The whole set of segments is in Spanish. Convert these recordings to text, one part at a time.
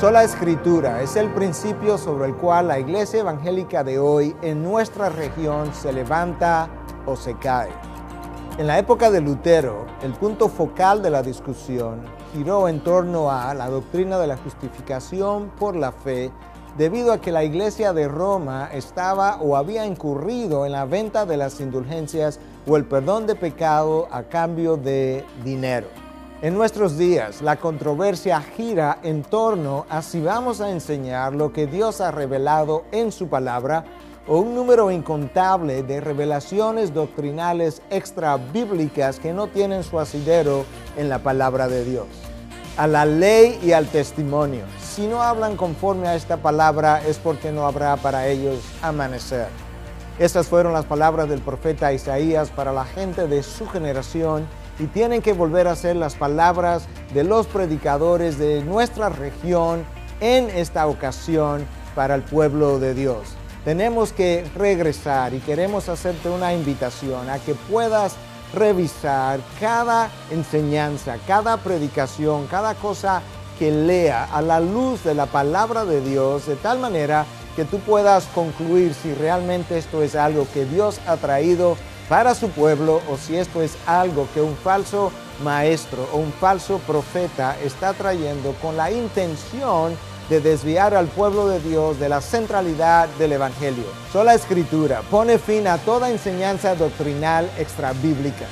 Sola Escritura es el principio sobre el cual la iglesia evangélica de hoy en nuestra región se levanta o se cae. En la época de Lutero, el punto focal de la discusión giró en torno a la doctrina de la justificación por la fe, debido a que la iglesia de Roma estaba o había incurrido en la venta de las indulgencias o el perdón de pecado a cambio de dinero. En nuestros días, la controversia gira en torno a si vamos a enseñar lo que Dios ha revelado en su palabra o un número incontable de revelaciones doctrinales extra bíblicas que no tienen su asidero en la palabra de Dios. A la ley y al testimonio. Si no hablan conforme a esta palabra es porque no habrá para ellos amanecer. Estas fueron las palabras del profeta Isaías para la gente de su generación y tienen que volver a ser las palabras de los predicadores de nuestra región en esta ocasión para el pueblo de Dios. Tenemos que regresar y queremos hacerte una invitación a que puedas revisar cada enseñanza, cada predicación, cada cosa que lea a la luz de la palabra de Dios, de tal manera que tú puedas concluir si realmente esto es algo que Dios ha traído para su pueblo o si esto es algo que un falso maestro o un falso profeta está trayendo con la intención de desviar al pueblo de Dios de la centralidad del Evangelio. Sola Escritura pone fin a toda enseñanza doctrinal extrabíblica.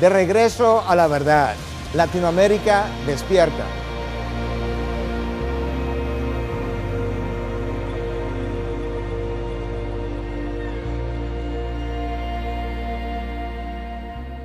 De regreso a la verdad, Latinoamérica despierta.